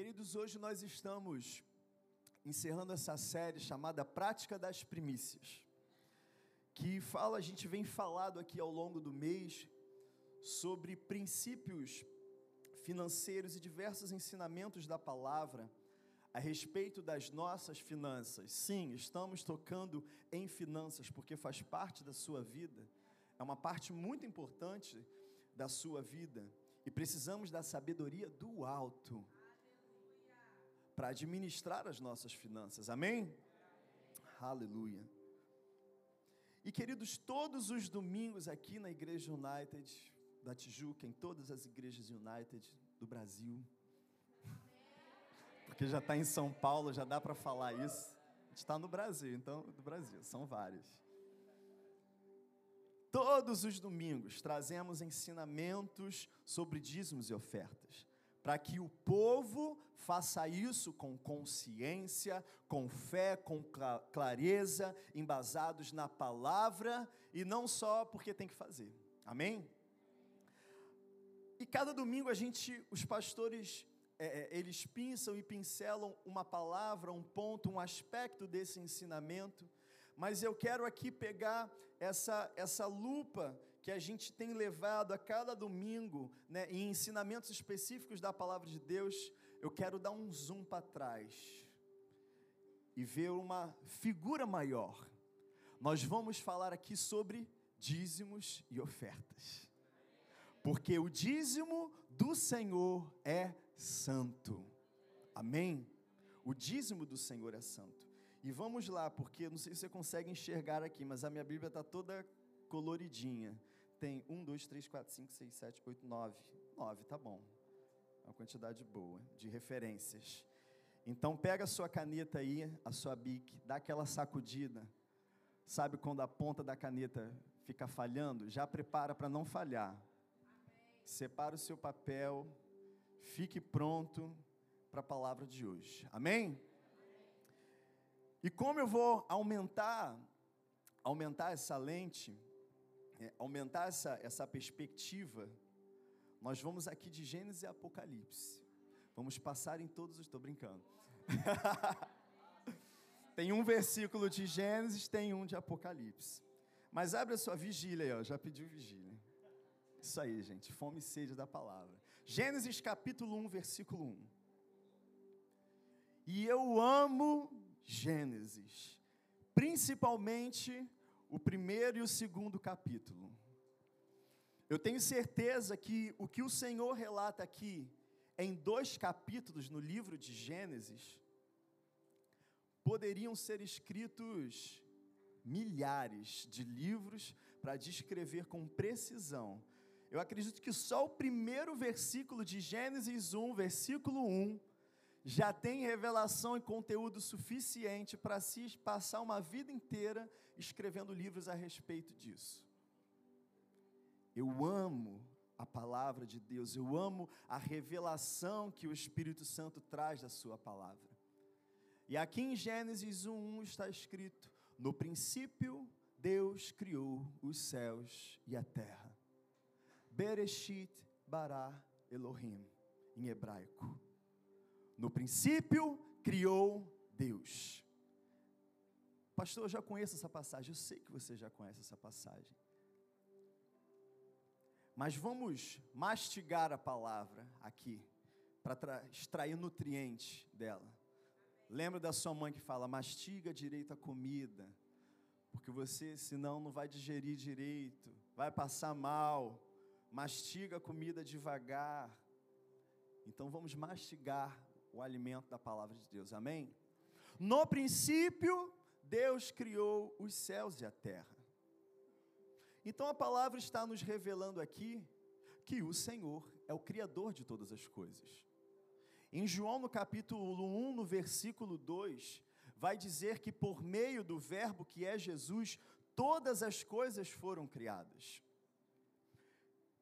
Queridos, hoje nós estamos encerrando essa série chamada Prática das Primícias, que fala, a gente vem falado aqui ao longo do mês sobre princípios financeiros e diversos ensinamentos da palavra a respeito das nossas finanças. Sim, estamos tocando em finanças porque faz parte da sua vida, é uma parte muito importante da sua vida e precisamos da sabedoria do alto para administrar as nossas finanças. Amém? Amém? Aleluia. E queridos, todos os domingos aqui na Igreja United da Tijuca, em todas as igrejas United do Brasil, porque já está em São Paulo, já dá para falar isso. Está no Brasil, então, do Brasil, são vários. Todos os domingos trazemos ensinamentos sobre dízimos e ofertas para que o povo faça isso com consciência, com fé, com clareza, embasados na palavra e não só porque tem que fazer. Amém? E cada domingo a gente, os pastores, é, é eles pinçam e pincelam uma palavra, um ponto, um aspecto desse ensinamento. Mas eu quero aqui pegar essa, essa lupa que a gente tem levado a cada domingo, né, em ensinamentos específicos da palavra de Deus, eu quero dar um zoom para trás e ver uma figura maior. Nós vamos falar aqui sobre dízimos e ofertas. Porque o dízimo do Senhor é santo. Amém? O dízimo do Senhor é santo. E vamos lá, porque não sei se você consegue enxergar aqui, mas a minha Bíblia está toda coloridinha tem um, dois, três, quatro, cinco, seis, sete, oito, nove. Nove, tá bom. É uma quantidade boa de referências. Então pega a sua caneta aí, a sua bic, dá aquela sacudida. Sabe quando a ponta da caneta fica falhando? Já prepara para não falhar. Amém. Separa o seu papel, fique pronto para a palavra de hoje. Amém? Amém? E como eu vou aumentar aumentar essa lente, é, aumentar essa, essa perspectiva, nós vamos aqui de Gênesis e Apocalipse. Vamos passar em todos os. Estou brincando. tem um versículo de Gênesis, tem um de Apocalipse. Mas abre a sua vigília aí, ó, já pediu vigília. Isso aí, gente, fome e sede da palavra. Gênesis capítulo 1, versículo 1. E eu amo Gênesis, principalmente o primeiro e o segundo capítulo. Eu tenho certeza que o que o Senhor relata aqui, em dois capítulos no livro de Gênesis, poderiam ser escritos milhares de livros para descrever com precisão. Eu acredito que só o primeiro versículo de Gênesis 1, versículo 1, já tem revelação e conteúdo suficiente para se passar uma vida inteira escrevendo livros a respeito disso. Eu amo a palavra de Deus, eu amo a revelação que o Espírito Santo traz da Sua palavra. E aqui em Gênesis 1 está escrito: No princípio, Deus criou os céus e a terra. Bereshit bara Elohim, em hebraico. No princípio, criou Deus. Pastor, eu já conheço essa passagem, eu sei que você já conhece essa passagem. Mas vamos mastigar a palavra aqui, para extrair nutriente dela. Lembra da sua mãe que fala: mastiga direito a comida, porque você, senão, não vai digerir direito, vai passar mal. Mastiga a comida devagar. Então vamos mastigar o alimento da palavra de Deus. Amém? No princípio, Deus criou os céus e a terra. Então a palavra está nos revelando aqui que o Senhor é o criador de todas as coisas. Em João no capítulo 1, no versículo 2, vai dizer que por meio do verbo que é Jesus, todas as coisas foram criadas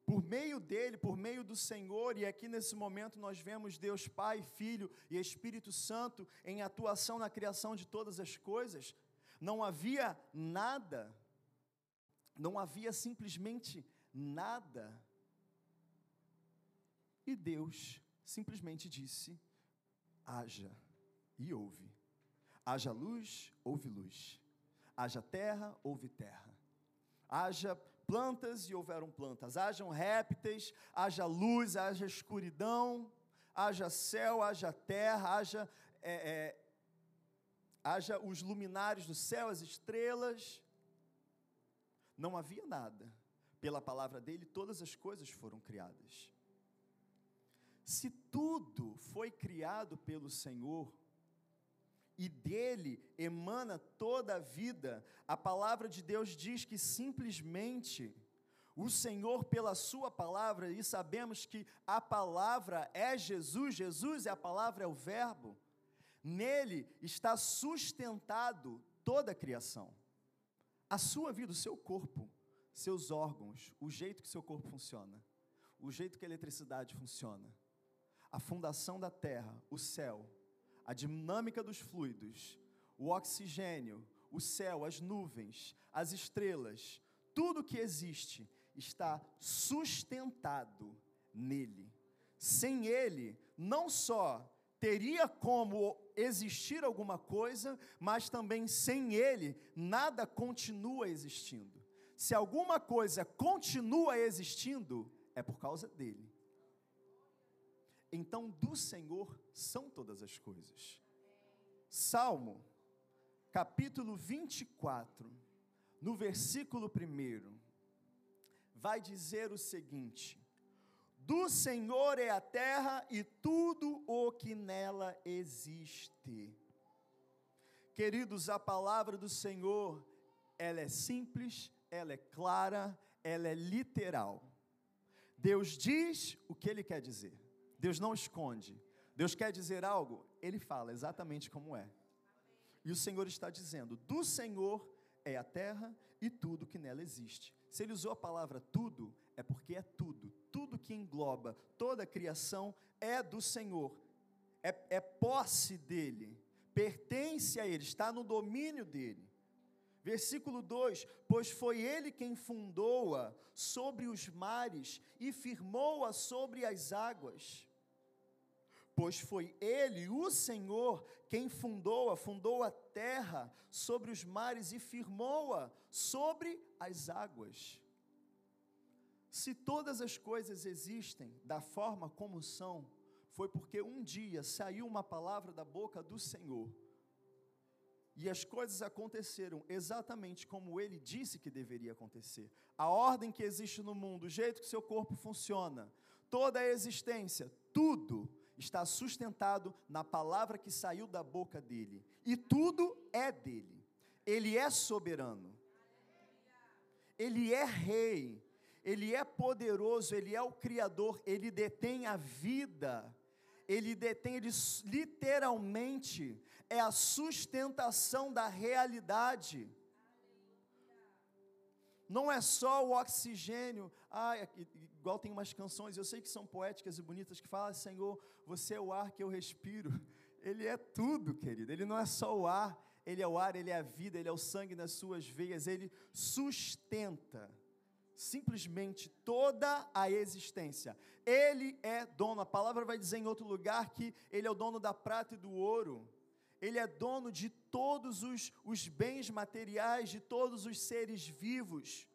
por meio dele, por meio do Senhor, e aqui nesse momento nós vemos Deus Pai, Filho e Espírito Santo em atuação na criação de todas as coisas, não havia nada, não havia simplesmente nada, e Deus simplesmente disse: haja, e houve. Haja luz, houve luz. Haja terra, houve terra. Haja plantas e houveram plantas. Hajam répteis, haja luz, haja escuridão, haja céu, haja terra, haja, é, é, haja os luminares do céu, as estrelas. Não havia nada. Pela palavra dele, todas as coisas foram criadas. Se tudo foi criado pelo Senhor, e dele emana toda a vida, a palavra de Deus diz que simplesmente o Senhor, pela Sua palavra, e sabemos que a palavra é Jesus, Jesus é a palavra, é o Verbo, nele está sustentado toda a criação, a sua vida, o seu corpo, seus órgãos, o jeito que seu corpo funciona, o jeito que a eletricidade funciona, a fundação da terra, o céu, a dinâmica dos fluidos, o oxigênio, o céu, as nuvens, as estrelas, tudo que existe está sustentado nele. Sem ele, não só teria como existir alguma coisa, mas também sem ele, nada continua existindo. Se alguma coisa continua existindo, é por causa dele. Então, do Senhor são todas as coisas. Salmo, capítulo 24, no versículo 1, vai dizer o seguinte: Do Senhor é a terra e tudo o que nela existe. Queridos, a palavra do Senhor, ela é simples, ela é clara, ela é literal. Deus diz o que ele quer dizer. Deus não esconde. Deus quer dizer algo, ele fala exatamente como é. E o Senhor está dizendo: do Senhor é a terra e tudo que nela existe. Se ele usou a palavra tudo, é porque é tudo. Tudo que engloba toda a criação é do Senhor, é, é posse dele, pertence a ele, está no domínio dele. Versículo 2: Pois foi ele quem fundou-a sobre os mares e firmou-a sobre as águas pois foi ele, o Senhor, quem fundou-a, fundou a terra sobre os mares e firmou-a sobre as águas. Se todas as coisas existem da forma como são, foi porque um dia saiu uma palavra da boca do Senhor. E as coisas aconteceram exatamente como ele disse que deveria acontecer. A ordem que existe no mundo, o jeito que seu corpo funciona, toda a existência, tudo está sustentado na palavra que saiu da boca dele, e tudo é dele. Ele é soberano, ele é rei, ele é poderoso, ele é o Criador, ele detém a vida, ele detém, ele literalmente é a sustentação da realidade. Não é só o oxigênio, ah, igual tem umas canções, eu sei que são poéticas e bonitas, que falam, Senhor, você é o ar que eu respiro. Ele é tudo, querido, ele não é só o ar, ele é o ar, ele é a vida, ele é o sangue nas suas veias, ele sustenta simplesmente toda a existência. Ele é dono, a palavra vai dizer em outro lugar que ele é o dono da prata e do ouro. Ele é dono de todos os, os bens materiais, de todos os seres vivos,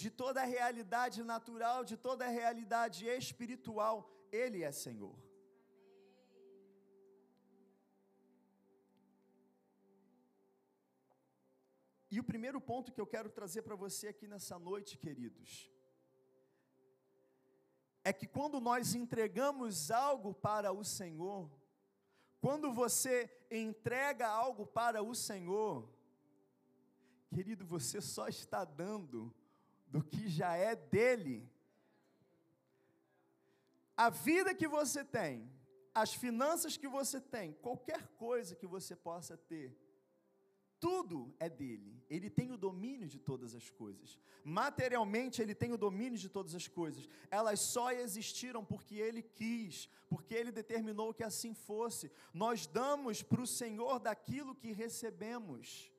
de toda a realidade natural, de toda a realidade espiritual. Ele é Senhor. E o primeiro ponto que eu quero trazer para você aqui nessa noite, queridos, é que quando nós entregamos algo para o Senhor, quando você entrega algo para o Senhor, querido, você só está dando do que já é dele. A vida que você tem, as finanças que você tem, qualquer coisa que você possa ter, tudo é dele. Ele tem o domínio de todas as coisas. Materialmente, ele tem o domínio de todas as coisas. Elas só existiram porque ele quis, porque ele determinou que assim fosse. Nós damos para o Senhor daquilo que recebemos.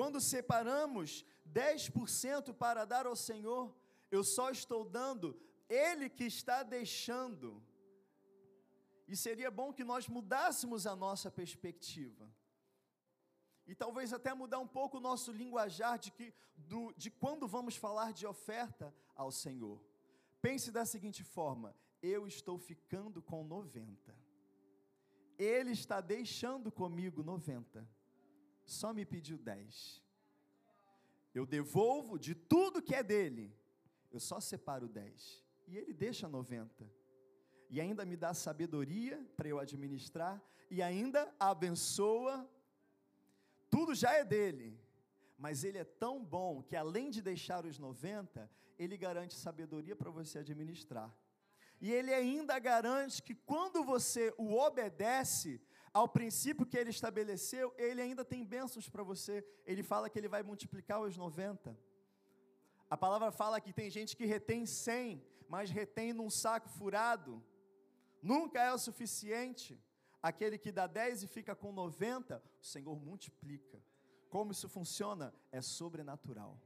Quando separamos 10% para dar ao Senhor, eu só estou dando, Ele que está deixando. E seria bom que nós mudássemos a nossa perspectiva. E talvez até mudar um pouco o nosso linguajar de, que, do, de quando vamos falar de oferta ao Senhor. Pense da seguinte forma: eu estou ficando com 90. Ele está deixando comigo 90. Só me pediu 10. Eu devolvo de tudo que é dele. Eu só separo 10. E ele deixa 90. E ainda me dá sabedoria para eu administrar. E ainda abençoa. Tudo já é dele. Mas ele é tão bom que além de deixar os 90, ele garante sabedoria para você administrar. E ele ainda garante que quando você o obedece ao princípio que ele estabeleceu, ele ainda tem bênçãos para você. Ele fala que ele vai multiplicar os 90. A palavra fala que tem gente que retém 100, mas retém num saco furado. Nunca é o suficiente. Aquele que dá 10 e fica com 90, o Senhor multiplica. Como isso funciona? É sobrenatural.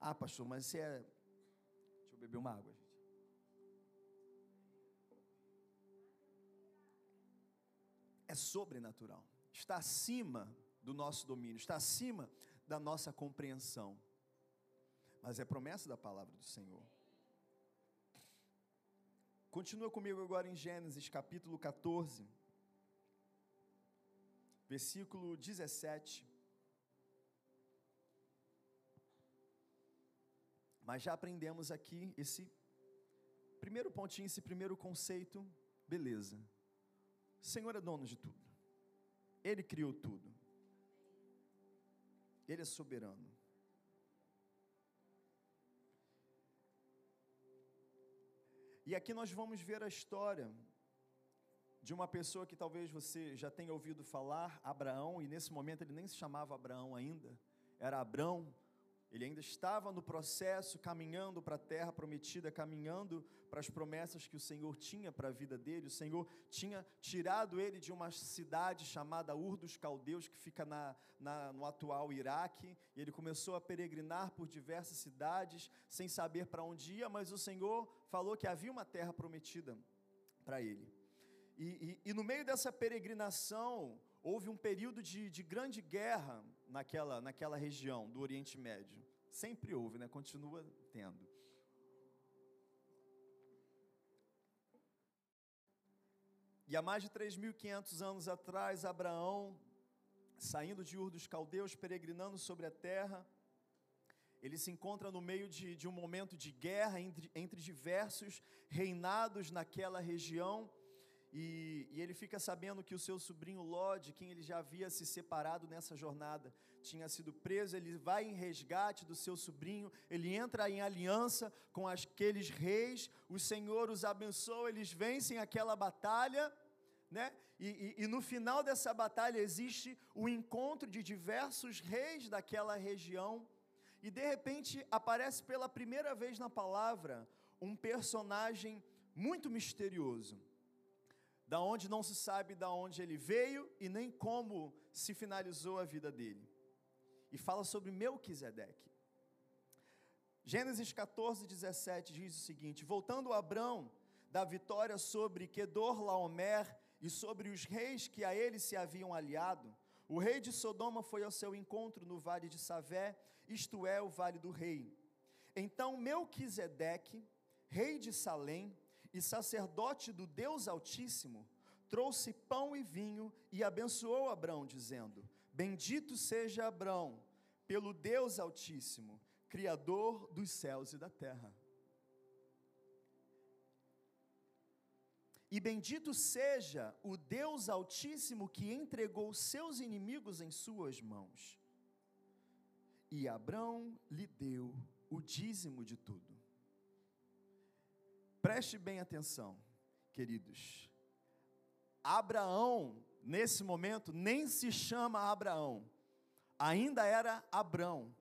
Ah, pastor, mas isso é. Deixa eu beber uma água, É sobrenatural. Está acima do nosso domínio, está acima da nossa compreensão mas é promessa da palavra do Senhor. Continua comigo agora em Gênesis capítulo 14, versículo 17. Mas já aprendemos aqui esse primeiro pontinho, esse primeiro conceito, beleza. O Senhor é dono de tudo. Ele criou tudo. Ele é soberano. E aqui nós vamos ver a história de uma pessoa que talvez você já tenha ouvido falar, Abraão, e nesse momento ele nem se chamava Abraão ainda, era Abrão. Ele ainda estava no processo, caminhando para a terra prometida, caminhando para as promessas que o Senhor tinha para a vida dele. O Senhor tinha tirado ele de uma cidade chamada Ur dos Caldeus, que fica na, na, no atual Iraque, e ele começou a peregrinar por diversas cidades, sem saber para onde ia, mas o Senhor falou que havia uma terra prometida para ele. E, e, e no meio dessa peregrinação, houve um período de, de grande guerra naquela, naquela região do Oriente Médio. Sempre houve, né? continua tendo. E há mais de 3.500 anos atrás, Abraão, saindo de Ur dos Caldeus, peregrinando sobre a terra, ele se encontra no meio de, de um momento de guerra entre, entre diversos reinados naquela região. E, e, ele fica sabendo que o seu sobrinho Ló, de quem ele já havia se separado nessa jornada, tinha sido preso. Ele vai em resgate do seu sobrinho, ele entra em aliança com aqueles reis. O Senhor os abençoa, eles vencem aquela batalha, né? E, e, e no final dessa batalha existe o encontro de diversos reis daquela região. E de repente aparece pela primeira vez na palavra um personagem muito misterioso da onde não se sabe da onde ele veio e nem como se finalizou a vida dele. E fala sobre Melquisedeque. Gênesis 14, 17 diz o seguinte: Voltando Abrão da vitória sobre Kedor Laomer e sobre os reis que a ele se haviam aliado, o rei de Sodoma foi ao seu encontro no vale de Savé, isto é, o vale do rei. Então Melquisedeque, rei de Salém, e sacerdote do Deus Altíssimo, trouxe pão e vinho e abençoou Abrão, dizendo: Bendito seja Abrão, pelo Deus Altíssimo, Criador dos céus e da terra. E bendito seja o Deus Altíssimo que entregou seus inimigos em suas mãos. E Abrão lhe deu o dízimo de tudo. Preste bem atenção, queridos. Abraão, nesse momento, nem se chama Abraão, ainda era Abrão.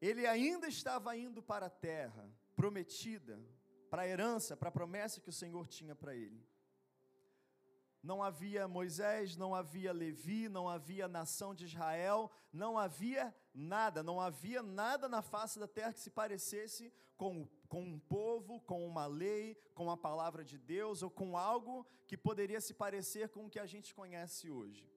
Ele ainda estava indo para a terra prometida, para a herança, para a promessa que o Senhor tinha para ele. Não havia Moisés, não havia Levi, não havia nação de Israel, não havia nada, não havia nada na face da terra que se parecesse com, com um povo, com uma lei, com a palavra de Deus ou com algo que poderia se parecer com o que a gente conhece hoje.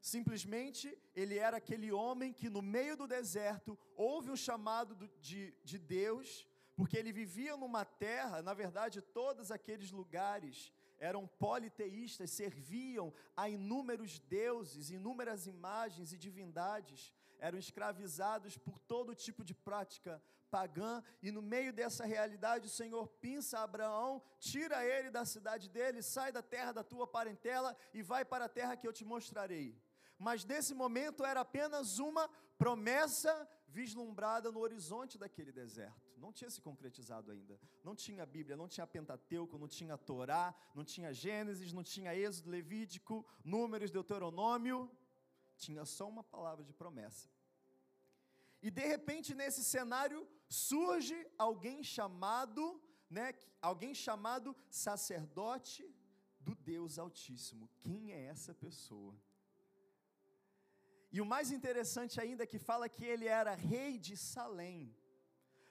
Simplesmente ele era aquele homem que no meio do deserto houve um chamado de, de Deus, porque ele vivia numa terra, na verdade, todos aqueles lugares eram politeístas, serviam a inúmeros deuses, inúmeras imagens e divindades, eram escravizados por todo tipo de prática pagã, e no meio dessa realidade o Senhor pinça Abraão, tira ele da cidade dele, sai da terra da tua parentela e vai para a terra que eu te mostrarei. Mas nesse momento era apenas uma promessa vislumbrada no horizonte daquele deserto. Não tinha se concretizado ainda. Não tinha Bíblia, não tinha Pentateuco, não tinha Torá, não tinha Gênesis, não tinha Êxodo, Levítico, Números, Deuteronômio. Tinha só uma palavra de promessa. E de repente nesse cenário surge alguém chamado, né, alguém chamado sacerdote do Deus Altíssimo. Quem é essa pessoa? E o mais interessante ainda é que fala que ele era rei de Salém.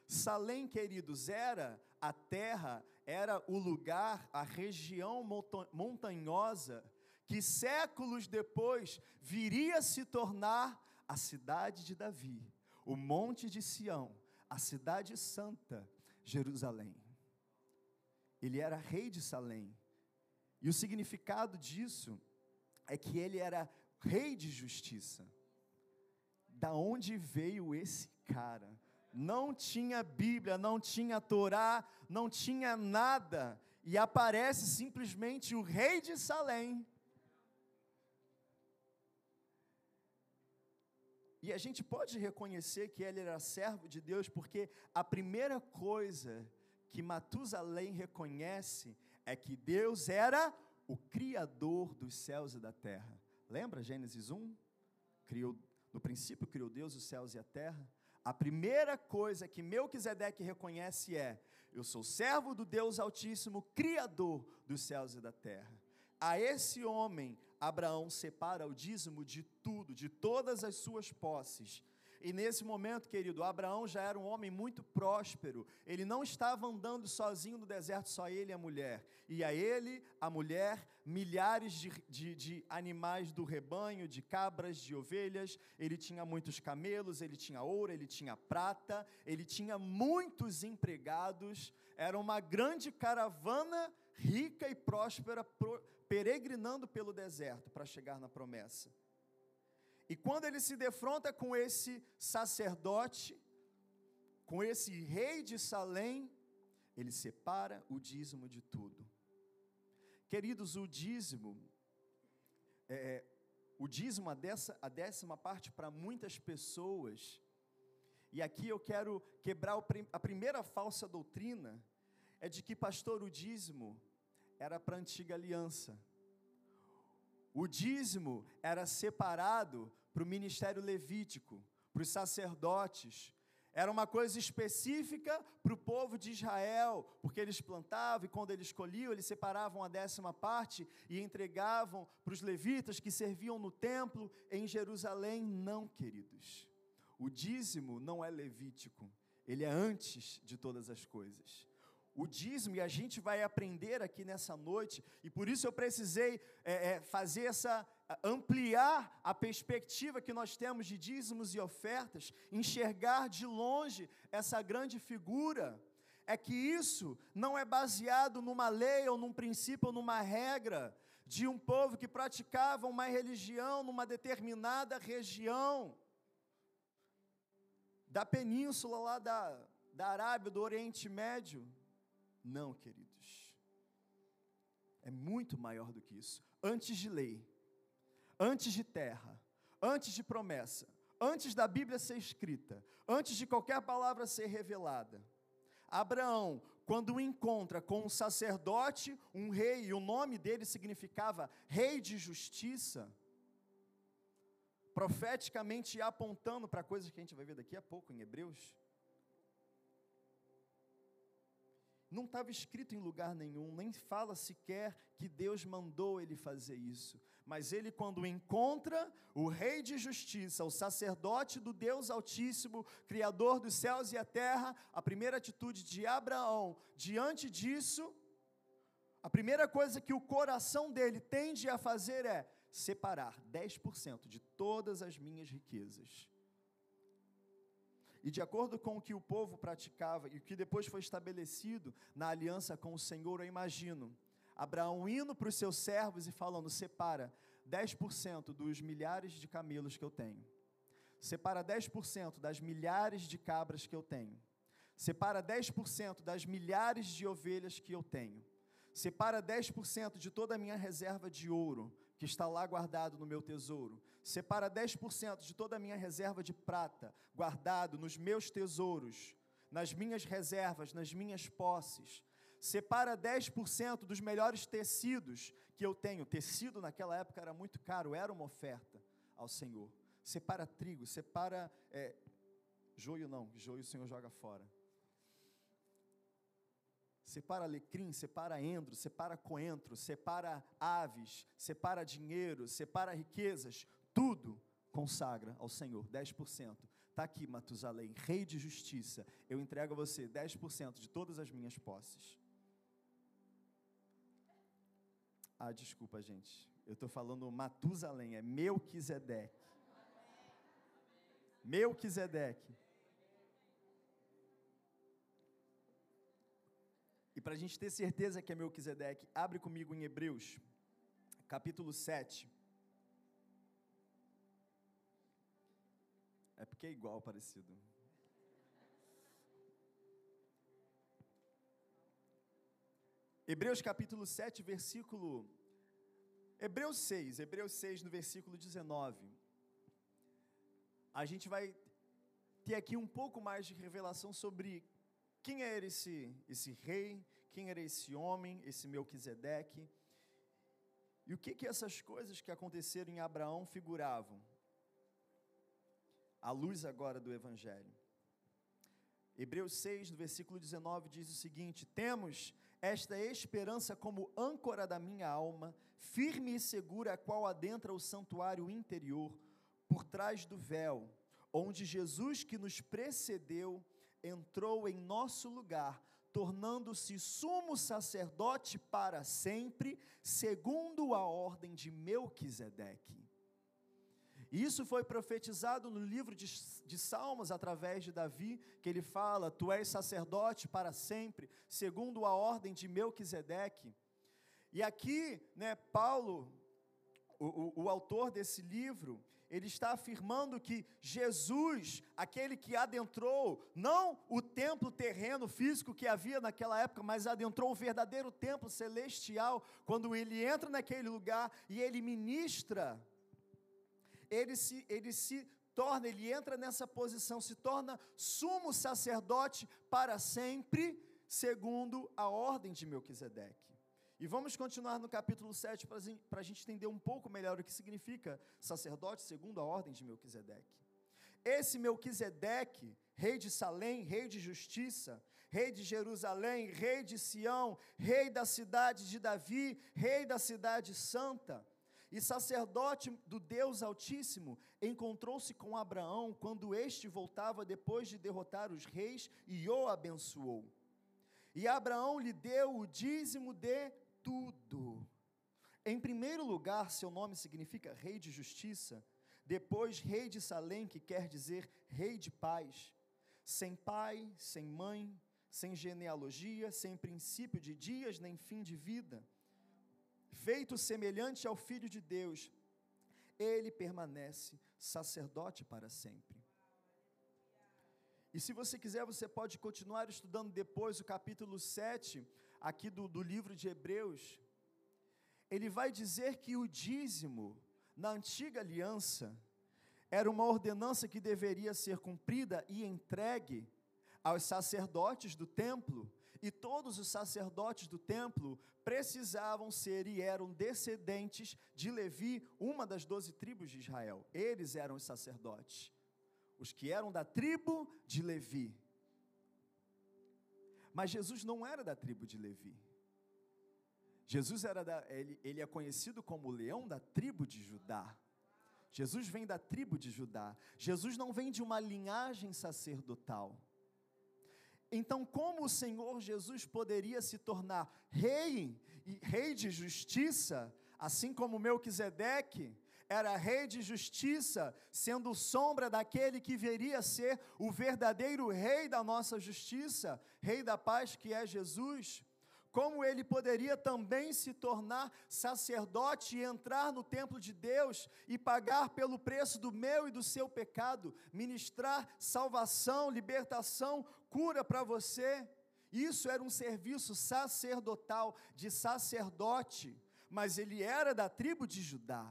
Salém, queridos, era a terra, era o lugar, a região montanhosa que séculos depois viria a se tornar a cidade de Davi, o monte de Sião, a cidade santa, Jerusalém. Ele era rei de Salém. E o significado disso é que ele era rei de justiça da onde veio esse cara? Não tinha Bíblia, não tinha Torá, não tinha nada, e aparece simplesmente o rei de Salém. E a gente pode reconhecer que ele era servo de Deus, porque a primeira coisa que Matusalém reconhece é que Deus era o Criador dos céus e da terra. Lembra Gênesis 1? Criou no princípio criou Deus os céus e a terra. A primeira coisa que Melquisedeque reconhece é: eu sou servo do Deus Altíssimo, criador dos céus e da terra. A esse homem, Abraão separa o dízimo de tudo, de todas as suas posses, e nesse momento, querido, Abraão já era um homem muito próspero. Ele não estava andando sozinho no deserto, só ele e a mulher. E a ele, a mulher, milhares de, de, de animais do rebanho, de cabras, de ovelhas. Ele tinha muitos camelos, ele tinha ouro, ele tinha prata, ele tinha muitos empregados. Era uma grande caravana rica e próspera, peregrinando pelo deserto para chegar na promessa. E quando ele se defronta com esse sacerdote, com esse rei de Salém, ele separa o dízimo de tudo. Queridos, o dízimo, é, é o dízimo, a, dessa, a décima parte para muitas pessoas, e aqui eu quero quebrar a primeira falsa doutrina, é de que, pastor, o dízimo era para a antiga aliança. O dízimo era separado para o ministério levítico, para os sacerdotes. Era uma coisa específica para o povo de Israel, porque eles plantavam e quando eles colhiam, eles separavam a décima parte e entregavam para os levitas que serviam no templo em Jerusalém. Não, queridos. O dízimo não é levítico, ele é antes de todas as coisas o dízimo, e a gente vai aprender aqui nessa noite, e por isso eu precisei é, é, fazer essa, ampliar a perspectiva que nós temos de dízimos e ofertas, enxergar de longe essa grande figura, é que isso não é baseado numa lei ou num princípio ou numa regra de um povo que praticava uma religião numa determinada região da península lá da, da Arábia, do Oriente Médio. Não, queridos. É muito maior do que isso. Antes de lei, antes de terra, antes de promessa, antes da Bíblia ser escrita, antes de qualquer palavra ser revelada, Abraão, quando encontra com um sacerdote, um rei, e o nome dele significava rei de justiça, profeticamente apontando para coisas que a gente vai ver daqui a pouco em Hebreus, não estava escrito em lugar nenhum, nem fala sequer que Deus mandou ele fazer isso. Mas ele, quando encontra o Rei de Justiça, o sacerdote do Deus Altíssimo, Criador dos céus e a terra, a primeira atitude de Abraão diante disso, a primeira coisa que o coração dele tende a fazer é separar 10% de todas as minhas riquezas e de acordo com o que o povo praticava e o que depois foi estabelecido na aliança com o Senhor, eu imagino Abraão indo para os seus servos e falando: separa 10% dos milhares de camelos que eu tenho, separa 10% das milhares de cabras que eu tenho, separa 10% das milhares de ovelhas que eu tenho, separa 10% de toda a minha reserva de ouro, que está lá guardado no meu tesouro. Separa 10% de toda a minha reserva de prata, guardado nos meus tesouros, nas minhas reservas, nas minhas posses. Separa 10% dos melhores tecidos que eu tenho. Tecido naquela época era muito caro, era uma oferta ao Senhor. Separa trigo, separa. É, joio não, joio o Senhor joga fora separa alecrim, separa endro, separa coentro, separa aves, separa dinheiro, separa riquezas, tudo consagra ao Senhor, 10%. Está aqui, Matusalém, rei de justiça, eu entrego a você 10% de todas as minhas posses. Ah, desculpa, gente, eu estou falando Matusalém, é Melquisedeque. Melquisedeque. Para a gente ter certeza que é Melquisedeque, abre comigo em Hebreus, capítulo 7. É porque é igual, parecido. Hebreus capítulo 7, versículo. Hebreus 6, Hebreus 6, no versículo 19. A gente vai ter aqui um pouco mais de revelação sobre quem era esse, esse rei? Quem era esse homem, esse Melquisedeque? E o que que essas coisas que aconteceram em Abraão figuravam? A luz agora do Evangelho. Hebreus 6, no versículo 19, diz o seguinte: Temos esta esperança como âncora da minha alma, firme e segura, a qual adentra o santuário interior, por trás do véu, onde Jesus, que nos precedeu, entrou em nosso lugar, tornando-se sumo sacerdote para sempre, segundo a ordem de Melquisedeque. Isso foi profetizado no livro de, de, Salmos, através de Davi, que ele fala: Tu és sacerdote para sempre, segundo a ordem de Melquisedeque. E aqui, né, Paulo, o, o, o autor desse livro, ele está afirmando que Jesus, aquele que adentrou, não o templo terreno físico que havia naquela época, mas adentrou o verdadeiro templo celestial, quando ele entra naquele lugar e ele ministra, ele se, ele se torna, ele entra nessa posição, se torna sumo sacerdote para sempre, segundo a ordem de Melquisedeque. E vamos continuar no capítulo 7 para a gente entender um pouco melhor o que significa sacerdote segundo a ordem de Melquisedeque. Esse Melquisedeque, rei de Salém, rei de justiça, rei de Jerusalém, rei de Sião, rei da cidade de Davi, rei da cidade santa, e sacerdote do Deus Altíssimo, encontrou-se com Abraão quando este voltava depois de derrotar os reis e o abençoou. E Abraão lhe deu o dízimo de tudo. Em primeiro lugar, seu nome significa Rei de Justiça. Depois, Rei de Salém, que quer dizer Rei de Paz. Sem pai, sem mãe, sem genealogia, sem princípio de dias nem fim de vida. Feito semelhante ao Filho de Deus, ele permanece sacerdote para sempre. E se você quiser, você pode continuar estudando depois o capítulo 7 aqui do, do livro de Hebreus, ele vai dizer que o dízimo, na antiga aliança, era uma ordenança que deveria ser cumprida e entregue aos sacerdotes do templo, e todos os sacerdotes do templo precisavam ser e eram descendentes de Levi, uma das doze tribos de Israel. Eles eram os sacerdotes, os que eram da tribo de Levi. Mas Jesus não era da tribo de Levi. Jesus era da, ele, ele é conhecido como o leão da tribo de Judá. Jesus vem da tribo de Judá. Jesus não vem de uma linhagem sacerdotal. Então, como o Senhor Jesus poderia se tornar rei e rei de justiça, assim como Melquisedeque era rei de justiça, sendo sombra daquele que viria a ser o verdadeiro rei da nossa justiça, rei da paz que é Jesus? como ele poderia também se tornar sacerdote e entrar no templo de Deus e pagar pelo preço do meu e do seu pecado, ministrar salvação, libertação, cura para você. Isso era um serviço sacerdotal, de sacerdote, mas ele era da tribo de Judá.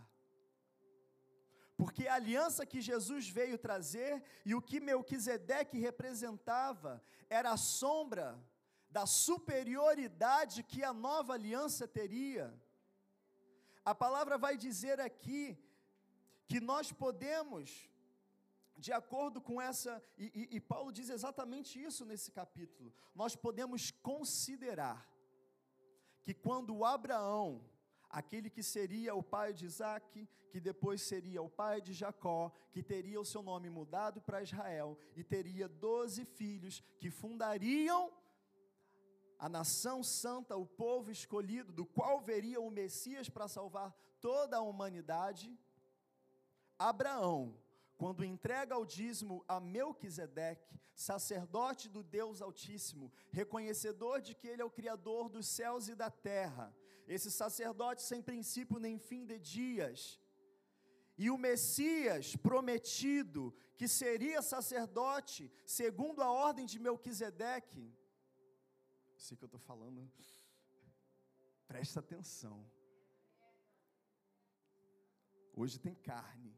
Porque a aliança que Jesus veio trazer e o que Melquisedeque representava era a sombra da superioridade que a nova aliança teria. A palavra vai dizer aqui que nós podemos, de acordo com essa, e, e, e, Paulo diz exatamente isso nesse capítulo, nós podemos considerar que quando Abraão, aquele que seria o pai de Isaac, que depois seria o pai de Jacó, que teria o seu nome mudado para Israel e teria doze filhos que fundariam a nação santa, o povo escolhido, do qual veria o Messias para salvar toda a humanidade, Abraão, quando entrega o dízimo a Melquisedeque, sacerdote do Deus Altíssimo, reconhecedor de que ele é o Criador dos céus e da terra, esse sacerdote sem princípio nem fim de dias, e o Messias prometido, que seria sacerdote, segundo a ordem de Melquisedeque, sei que eu estou falando, presta atenção. Hoje tem carne.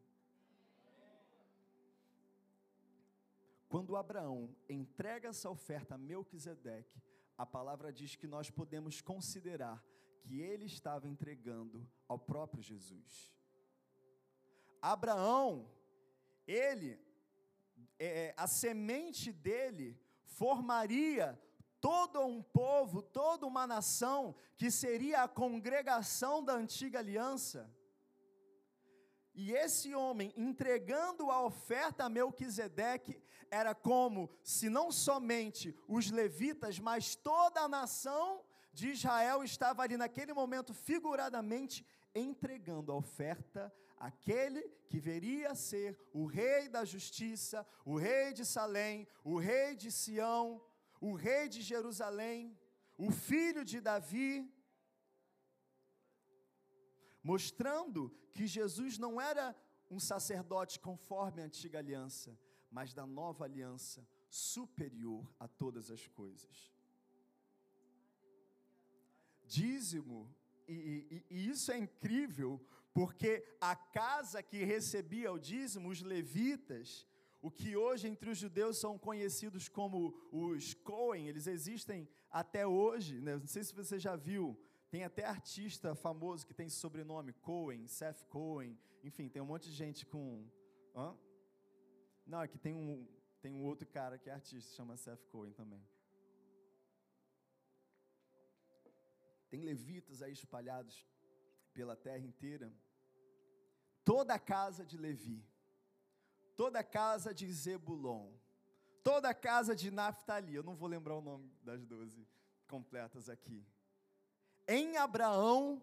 Quando Abraão entrega essa oferta a Melquisedeque, a palavra diz que nós podemos considerar que ele estava entregando ao próprio Jesus. Abraão, ele, é, a semente dele formaria todo um povo, toda uma nação, que seria a congregação da antiga aliança. E esse homem entregando a oferta a Melquisedeque era como se não somente os levitas, mas toda a nação de Israel estava ali naquele momento figuradamente entregando a oferta àquele que veria ser o rei da justiça, o rei de Salém, o rei de Sião, o rei de Jerusalém, o filho de Davi, mostrando que Jesus não era um sacerdote conforme a antiga aliança, mas da nova aliança, superior a todas as coisas. Dízimo, e, e, e isso é incrível, porque a casa que recebia o dízimo, os levitas, o que hoje entre os judeus são conhecidos como os Cohen, eles existem até hoje, né? não sei se você já viu, tem até artista famoso que tem esse sobrenome, Cohen, Seth Cohen, enfim, tem um monte de gente com... Hã? Não, é que tem um, tem um outro cara que é artista, chama Seth Cohen também. Tem levitas aí espalhados pela terra inteira. Toda a casa de Levi, toda a casa de Zebulon, toda a casa de Naftali, eu não vou lembrar o nome das doze completas aqui. Em Abraão,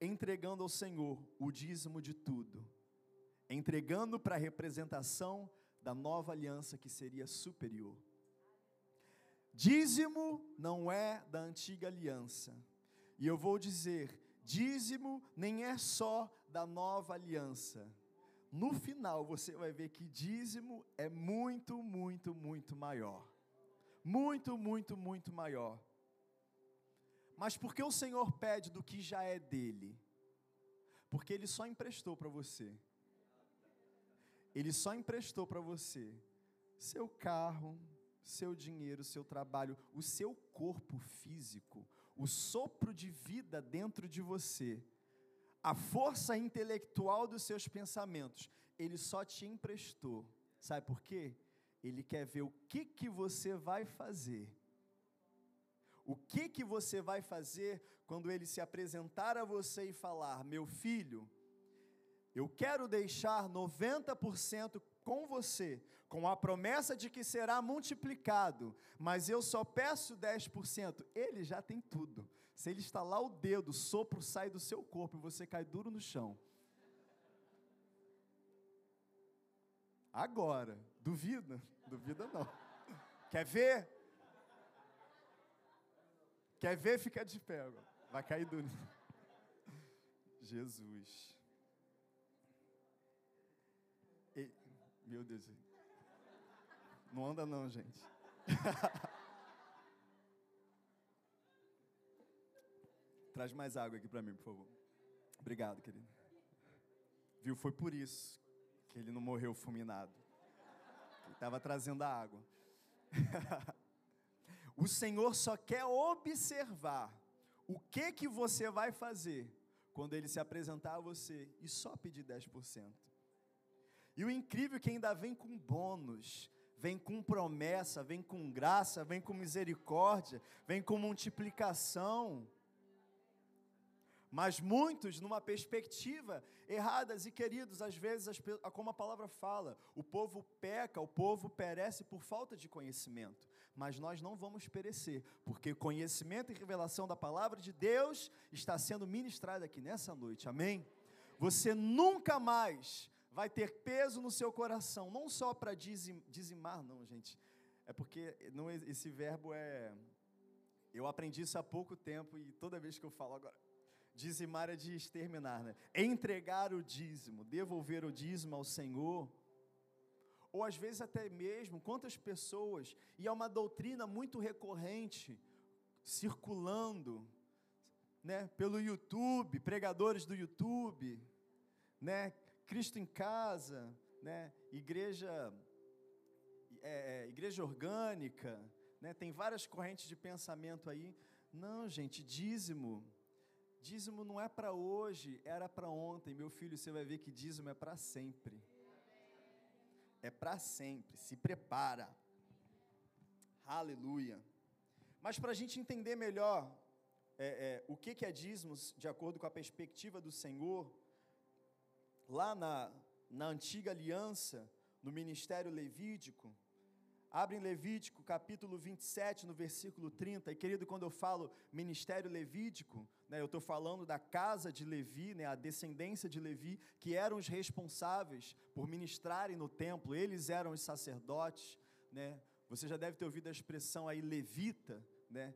entregando ao Senhor o dízimo de tudo, entregando para a representação da nova aliança que seria superior. Dízimo não é da antiga aliança. E eu vou dizer, dízimo nem é só da nova aliança no final você vai ver que dízimo é muito, muito, muito maior. Muito, muito, muito maior. Mas por que o Senhor pede do que já é dele? Porque ele só emprestou para você. Ele só emprestou para você seu carro, seu dinheiro, seu trabalho, o seu corpo físico, o sopro de vida dentro de você a força intelectual dos seus pensamentos, ele só te emprestou. Sabe por quê? Ele quer ver o que, que você vai fazer O que que você vai fazer quando ele se apresentar a você e falar: "Meu filho, eu quero deixar 90% com você, com a promessa de que será multiplicado, mas eu só peço 10%". Ele já tem tudo. Se ele estalar o dedo, o sopro sai do seu corpo e você cai duro no chão. Agora, duvida? Duvida não. Quer ver? Quer ver? Fica de pé agora. Vai cair duro. Jesus. Meu Deus. Não anda não, gente. Traz mais água aqui para mim, por favor. Obrigado, querido. Viu? Foi por isso que ele não morreu fulminado. Ele estava trazendo a água. o Senhor só quer observar o que que você vai fazer quando ele se apresentar a você e só pedir 10%. E o incrível é que ainda vem com bônus, vem com promessa, vem com graça, vem com misericórdia, vem com multiplicação. Mas muitos numa perspectiva erradas e queridos, às vezes, as, como a palavra fala, o povo peca, o povo perece por falta de conhecimento, mas nós não vamos perecer, porque conhecimento e revelação da palavra de Deus está sendo ministrado aqui nessa noite, amém? Você nunca mais vai ter peso no seu coração, não só para dizim, dizimar, não, gente, é porque não, esse verbo é. Eu aprendi isso há pouco tempo e toda vez que eu falo agora, Dizimar é de exterminar, né? Entregar o dízimo, devolver o dízimo ao Senhor. Ou às vezes até mesmo, quantas pessoas, e é uma doutrina muito recorrente, circulando, né, pelo YouTube, pregadores do YouTube, né, Cristo em casa, né, igreja, é, é igreja orgânica, né, tem várias correntes de pensamento aí. Não, gente, dízimo Dízimo não é para hoje, era para ontem. Meu filho, você vai ver que dízimo é para sempre. É para sempre. Se prepara. Aleluia. Mas para a gente entender melhor é, é, o que, que é dízimos, de acordo com a perspectiva do Senhor, lá na, na antiga aliança, no ministério levídico, Abre em Levítico, capítulo 27, no versículo 30. E querido, quando eu falo ministério levídico, né, eu estou falando da casa de Levi, né, a descendência de Levi, que eram os responsáveis por ministrarem no templo. Eles eram os sacerdotes. Né? Você já deve ter ouvido a expressão aí levita, né?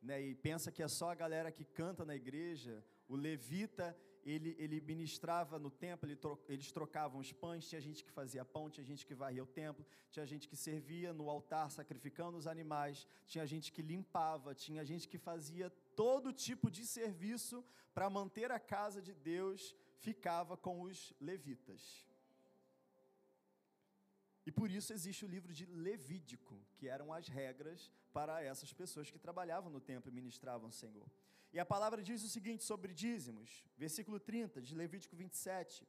né? E pensa que é só a galera que canta na igreja. O levita ele, ele ministrava no templo, ele tro, eles trocavam os pães, tinha gente que fazia pão, tinha gente que varria o templo, tinha gente que servia no altar sacrificando os animais, tinha gente que limpava, tinha gente que fazia todo tipo de serviço para manter a casa de Deus, ficava com os levitas. E por isso existe o livro de Levítico, que eram as regras para essas pessoas que trabalhavam no templo e ministravam o Senhor. E a palavra diz o seguinte sobre dízimos, versículo 30 de Levítico 27.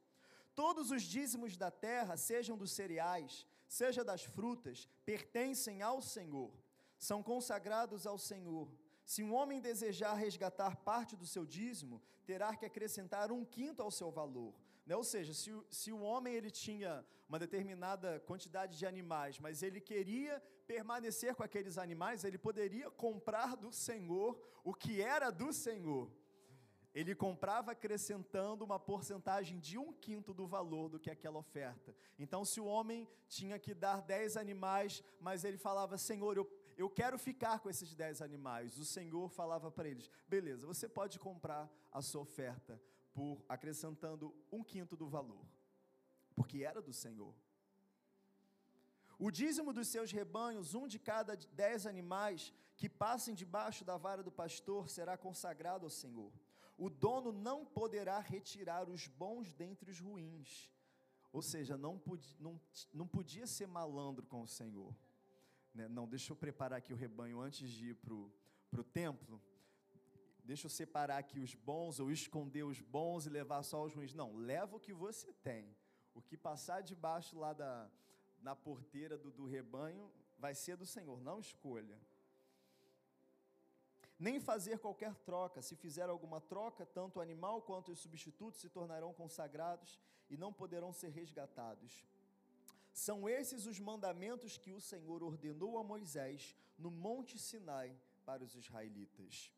Todos os dízimos da terra, sejam dos cereais, seja das frutas, pertencem ao Senhor, são consagrados ao Senhor. Se um homem desejar resgatar parte do seu dízimo, terá que acrescentar um quinto ao seu valor. Né? Ou seja, se o, se o homem ele tinha uma determinada quantidade de animais, mas ele queria permanecer com aqueles animais, ele poderia comprar do Senhor o que era do Senhor. Ele comprava acrescentando uma porcentagem de um quinto do valor do que aquela oferta. Então, se o homem tinha que dar dez animais, mas ele falava, Senhor, eu, eu quero ficar com esses dez animais, o Senhor falava para eles, beleza, você pode comprar a sua oferta por acrescentando um quinto do valor porque era do Senhor. O dízimo dos seus rebanhos, um de cada dez animais que passem debaixo da vara do pastor, será consagrado ao Senhor. O dono não poderá retirar os bons dentre os ruins. Ou seja, não podia, não, não podia ser malandro com o Senhor. Né? Não, deixa eu preparar aqui o rebanho antes de ir para o templo. Deixa eu separar aqui os bons, ou esconder os bons e levar só os ruins. Não, leva o que você tem. O que passar debaixo lá da, na porteira do, do rebanho vai ser do Senhor, não escolha. nem fazer qualquer troca. Se fizer alguma troca, tanto o animal quanto os substitutos se tornarão consagrados e não poderão ser resgatados. São esses os mandamentos que o Senhor ordenou a Moisés no Monte Sinai para os israelitas.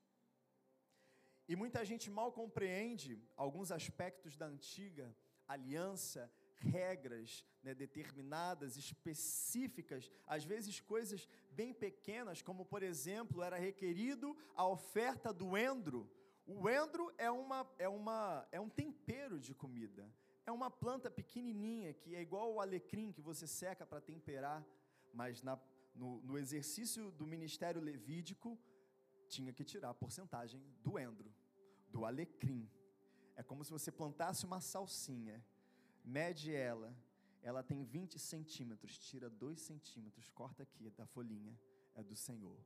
E muita gente mal compreende alguns aspectos da antiga aliança, regras né, determinadas, específicas, às vezes coisas bem pequenas, como por exemplo, era requerido a oferta do endro. O endro é, uma, é, uma, é um tempero de comida. É uma planta pequenininha que é igual ao alecrim que você seca para temperar, mas na, no, no exercício do ministério levídico tinha que tirar a porcentagem do endro, do alecrim. É como se você plantasse uma salsinha, mede ela, ela tem 20 centímetros, tira 2 centímetros, corta aqui da folhinha, é do Senhor.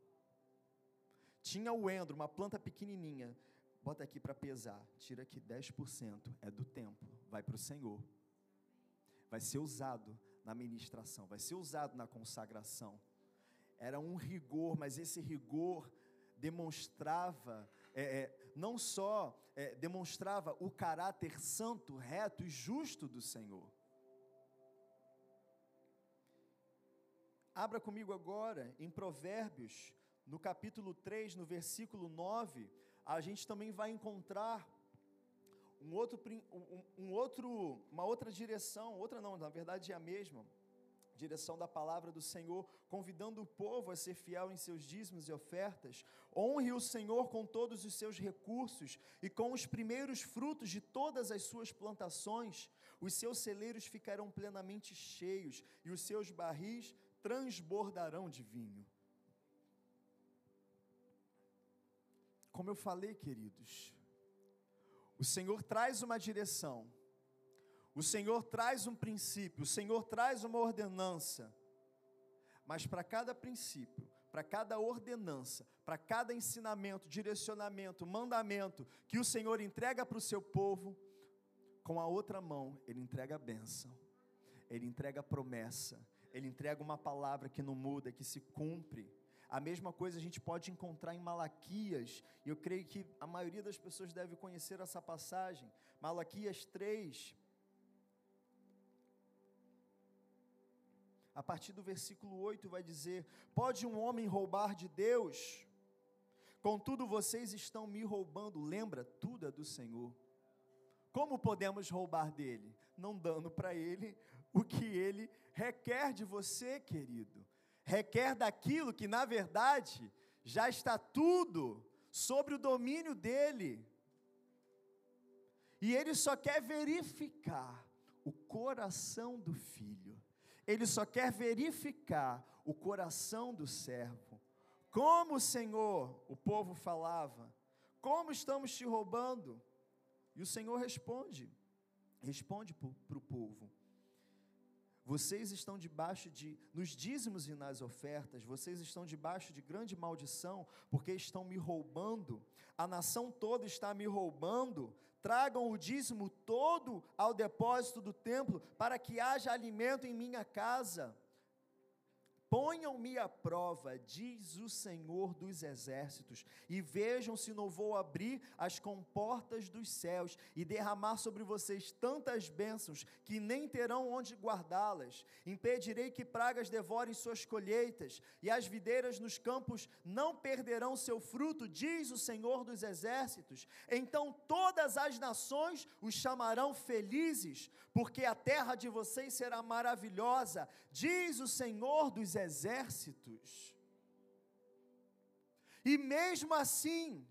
Tinha o endro, uma planta pequenininha, bota aqui para pesar, tira aqui 10%, é do templo, vai para o Senhor. Vai ser usado na ministração, vai ser usado na consagração. Era um rigor, mas esse rigor demonstrava, é, é, não só é, demonstrava o caráter santo, reto e justo do Senhor. Abra comigo agora em Provérbios, no capítulo 3, no versículo 9, a gente também vai encontrar um outro, um, um outro, uma outra direção, outra não, na verdade é a mesma, direção da palavra do Senhor, convidando o povo a ser fiel em seus dízimos e ofertas. Honre o Senhor com todos os seus recursos e com os primeiros frutos de todas as suas plantações. Os seus celeiros ficarão plenamente cheios e os seus barris transbordarão de vinho. Como eu falei, queridos, o Senhor traz uma direção o Senhor traz um princípio, o Senhor traz uma ordenança. Mas para cada princípio, para cada ordenança, para cada ensinamento, direcionamento, mandamento que o Senhor entrega para o seu povo, com a outra mão, Ele entrega a bênção, Ele entrega a promessa, Ele entrega uma palavra que não muda, que se cumpre. A mesma coisa a gente pode encontrar em Malaquias, e eu creio que a maioria das pessoas deve conhecer essa passagem. Malaquias 3, a partir do versículo 8, vai dizer: Pode um homem roubar de Deus? Contudo, vocês estão me roubando. Lembra, tudo é do Senhor. Como podemos roubar dele? Não dando para ele o que ele requer de você, querido. Requer daquilo que, na verdade, já está tudo sobre o domínio dele. E ele só quer verificar o coração do filho. Ele só quer verificar o coração do servo. Como, Senhor, o povo falava, como estamos te roubando? E o Senhor responde, responde para o povo: vocês estão debaixo de, nos dízimos e nas ofertas, vocês estão debaixo de grande maldição, porque estão me roubando, a nação toda está me roubando, tragam o dízimo todo ao depósito do templo, para que haja alimento em minha casa. Ponham-me à prova, diz o Senhor dos exércitos, e vejam se não vou abrir as comportas dos céus e derramar sobre vocês tantas bênçãos que nem terão onde guardá-las. Impedirei que pragas devorem suas colheitas, e as videiras nos campos não perderão seu fruto, diz o Senhor dos exércitos. Então todas as nações os chamarão felizes, porque a terra de vocês será maravilhosa, diz o Senhor dos exércitos. E mesmo assim,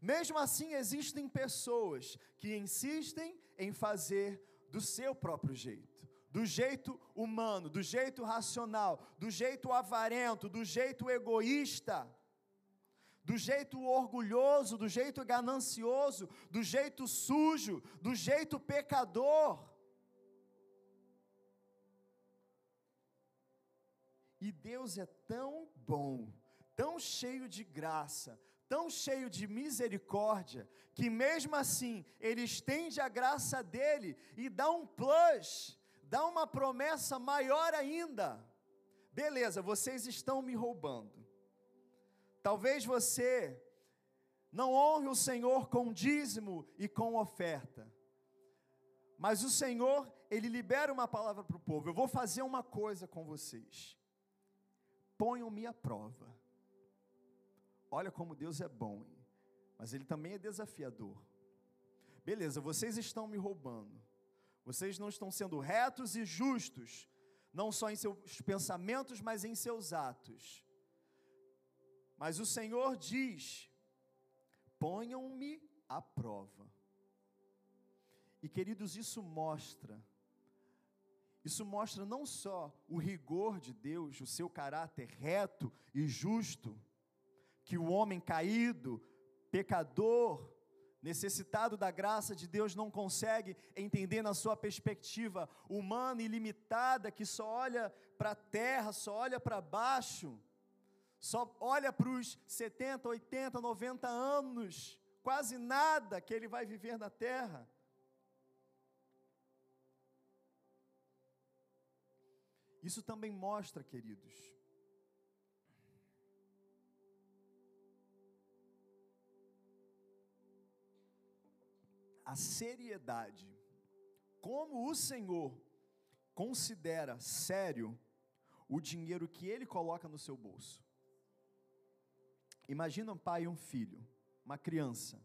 mesmo assim existem pessoas que insistem em fazer do seu próprio jeito, do jeito humano, do jeito racional, do jeito avarento, do jeito egoísta, do jeito orgulhoso, do jeito ganancioso, do jeito sujo, do jeito pecador. E Deus é tão bom, tão cheio de graça, tão cheio de misericórdia, que mesmo assim Ele estende a graça dele e dá um plus, dá uma promessa maior ainda. Beleza, vocês estão me roubando. Talvez você Não honre o Senhor com dízimo e com oferta. Mas o Senhor, Ele libera uma palavra para o povo: Eu vou fazer uma coisa com vocês. Ponham-me à prova. Olha como Deus é bom, hein? mas Ele também é desafiador. Beleza, vocês estão me roubando. Vocês não estão sendo retos e justos, não só em seus pensamentos, mas em seus atos. Mas o Senhor diz: ponham-me à prova. E queridos, isso mostra, isso mostra não só o rigor de Deus, o seu caráter reto e justo, que o homem caído, pecador, necessitado da graça de Deus, não consegue entender na sua perspectiva humana e limitada, que só olha para a terra, só olha para baixo só olha para os 70, 80, 90 anos, quase nada que ele vai viver na terra. Isso também mostra, queridos, a seriedade, como o Senhor considera sério o dinheiro que ele coloca no seu bolso. Imagina um pai e um filho, uma criança,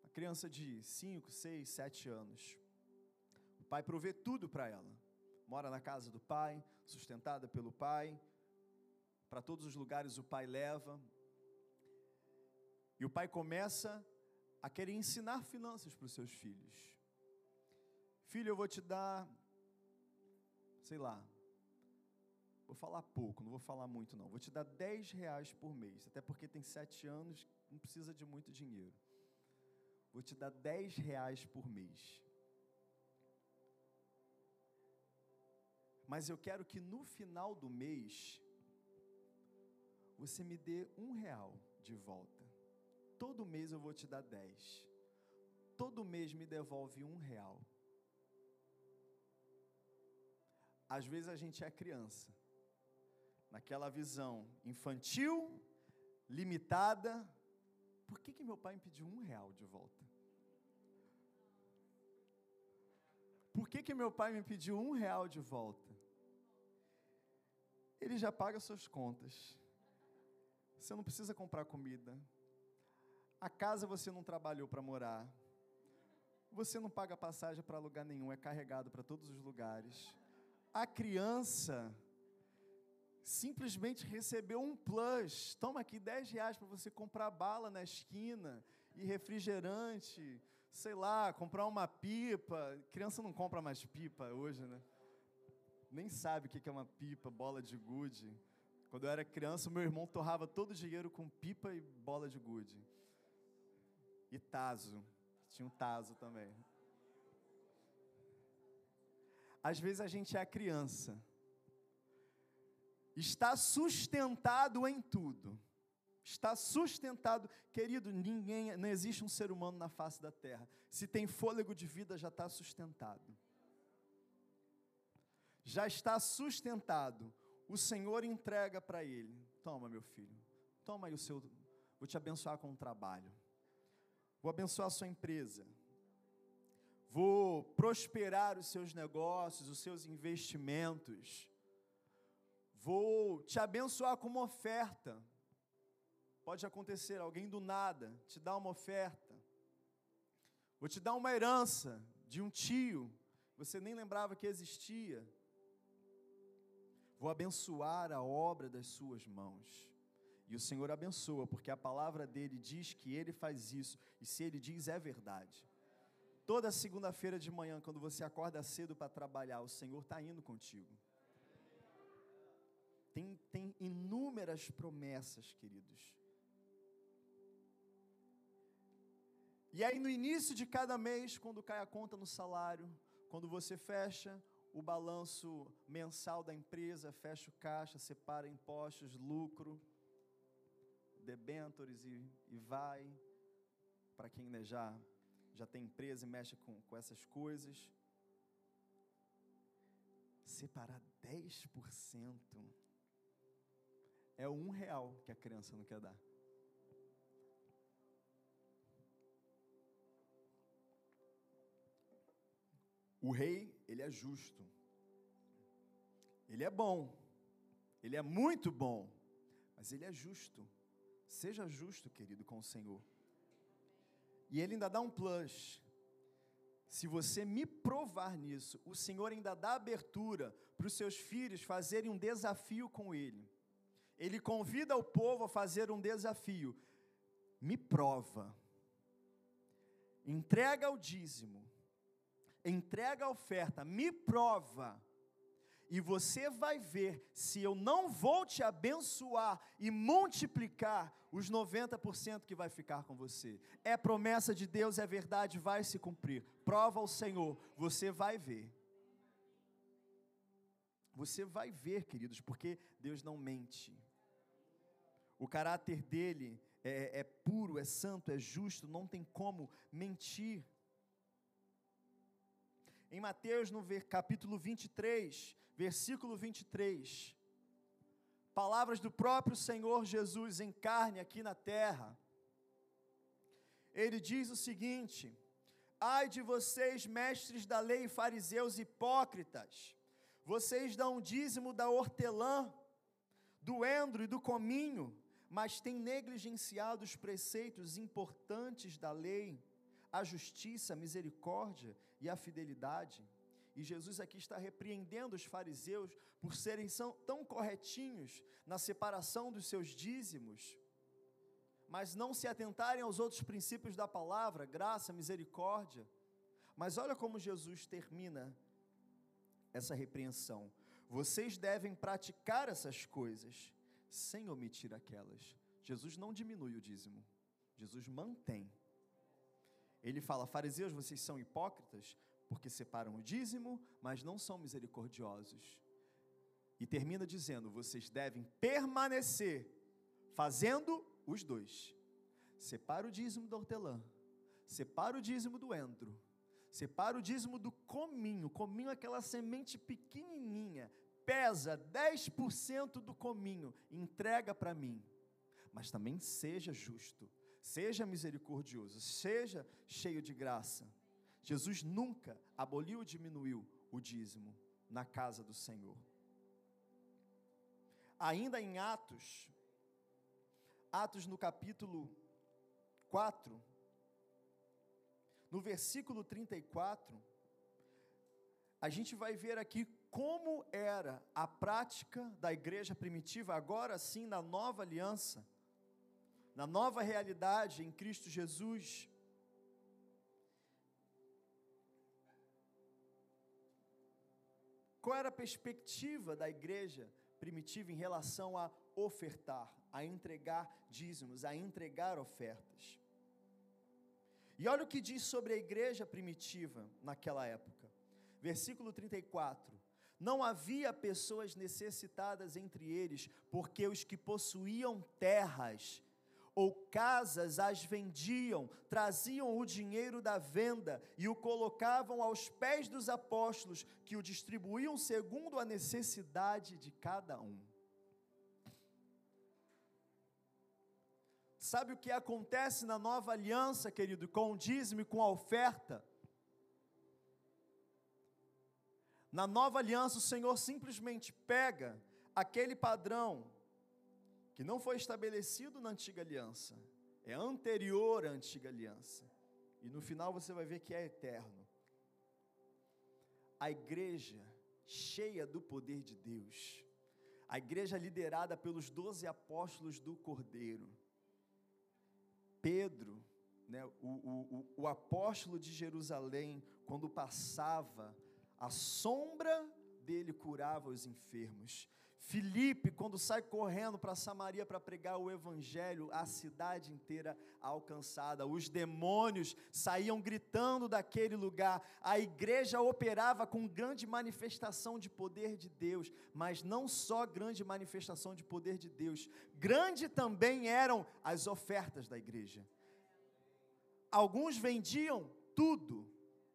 uma criança de 5, 6, 7 anos. O pai provê tudo para ela. Mora na casa do pai, sustentada pelo pai. Para todos os lugares o pai leva. E o pai começa a querer ensinar finanças para os seus filhos. Filho, eu vou te dar, sei lá, Vou falar pouco, não vou falar muito não. Vou te dar 10 reais por mês, até porque tem sete anos, não precisa de muito dinheiro. Vou te dar 10 reais por mês. Mas eu quero que no final do mês você me dê um real de volta. Todo mês eu vou te dar 10. Todo mês me devolve um real. Às vezes a gente é criança naquela visão infantil, limitada, por que, que meu pai me pediu um real de volta? Por que, que meu pai me pediu um real de volta? Ele já paga suas contas. Você não precisa comprar comida. A casa você não trabalhou para morar. Você não paga passagem para lugar nenhum, é carregado para todos os lugares. A criança simplesmente recebeu um plus. Toma aqui 10 reais para você comprar bala na esquina e refrigerante, sei lá, comprar uma pipa. Criança não compra mais pipa hoje, né? Nem sabe o que é uma pipa, bola de gude. Quando eu era criança, meu irmão torrava todo o dinheiro com pipa e bola de gude. E taso. Tinha um taso também. Às vezes a gente é criança está sustentado em tudo. Está sustentado, querido, ninguém, não existe um ser humano na face da terra. Se tem fôlego de vida, já está sustentado. Já está sustentado. O Senhor entrega para ele: Toma, meu filho, toma aí o seu. Vou te abençoar com o trabalho. Vou abençoar a sua empresa. Vou prosperar os seus negócios, os seus investimentos Vou te abençoar com uma oferta. Pode acontecer, alguém do nada te dá uma oferta. Vou te dar uma herança de um tio, você nem lembrava que existia. Vou abençoar a obra das suas mãos. E o Senhor abençoa, porque a palavra dele diz que ele faz isso, e se ele diz é verdade. Toda segunda-feira de manhã, quando você acorda cedo para trabalhar, o Senhor está indo contigo. Tem, tem inúmeras promessas, queridos. E aí, no início de cada mês, quando cai a conta no salário, quando você fecha o balanço mensal da empresa, fecha o caixa, separa impostos, lucro, debentures e, e vai. Para quem né, já, já tem empresa e mexe com, com essas coisas. Separar 10% é um real que a criança não quer dar. O rei ele é justo. Ele é bom. Ele é muito bom. Mas ele é justo. Seja justo, querido, com o Senhor. E ele ainda dá um plus. Se você me provar nisso, o Senhor ainda dá abertura para os seus filhos fazerem um desafio com ele. Ele convida o povo a fazer um desafio. Me prova. Entrega o dízimo. Entrega a oferta. Me prova e você vai ver se eu não vou te abençoar e multiplicar os 90% que vai ficar com você. É promessa de Deus, é verdade, vai se cumprir. Prova ao Senhor, você vai ver. Você vai ver, queridos, porque Deus não mente. O caráter dele é, é puro, é santo, é justo, não tem como mentir. Em Mateus, no capítulo 23, versículo 23. Palavras do próprio Senhor Jesus em carne aqui na terra. Ele diz o seguinte: Ai de vocês, mestres da lei, fariseus hipócritas, vocês dão o dízimo da hortelã, do endro e do cominho, mas têm negligenciado os preceitos importantes da lei, a justiça, a misericórdia e a fidelidade. E Jesus aqui está repreendendo os fariseus por serem tão corretinhos na separação dos seus dízimos, mas não se atentarem aos outros princípios da palavra, graça, misericórdia. Mas olha como Jesus termina essa repreensão. Vocês devem praticar essas coisas sem omitir aquelas. Jesus não diminui o dízimo, Jesus mantém. Ele fala: fariseus, vocês são hipócritas, porque separam o dízimo, mas não são misericordiosos. E termina dizendo: vocês devem permanecer fazendo os dois. Separa o dízimo do hortelã, separa o dízimo do endro, separa o dízimo do cominho. Cominho é aquela semente pequenininha, pesa 10% do cominho, entrega para mim. Mas também seja justo, seja misericordioso, seja cheio de graça Jesus nunca aboliu ou diminuiu o dízimo na casa do Senhor. Ainda em Atos, Atos no capítulo 4, no versículo 34, a gente vai ver aqui como era a prática da igreja primitiva, agora sim na nova aliança, na nova realidade em Cristo Jesus. Qual era a perspectiva da igreja primitiva em relação a ofertar, a entregar dízimos, a entregar ofertas? E olha o que diz sobre a igreja primitiva naquela época. Versículo 34. Não havia pessoas necessitadas entre eles, porque os que possuíam terras ou casas as vendiam, traziam o dinheiro da venda e o colocavam aos pés dos apóstolos, que o distribuíam segundo a necessidade de cada um. Sabe o que acontece na nova aliança, querido, com o dízimo e com a oferta? Na nova aliança, o Senhor simplesmente pega aquele padrão que não foi estabelecido na antiga aliança, é anterior à antiga aliança, e no final você vai ver que é eterno. A igreja cheia do poder de Deus, a igreja liderada pelos doze apóstolos do Cordeiro, Pedro, né, o, o, o, apóstolo de Jerusalém, quando passava, a sombra dele curava os enfermos. Filipe, quando sai correndo para Samaria para pregar o evangelho, a cidade inteira alcançada, os demônios saíam gritando daquele lugar, a igreja operava com grande manifestação de poder de Deus, mas não só grande manifestação de poder de Deus, grande também eram as ofertas da igreja. Alguns vendiam tudo: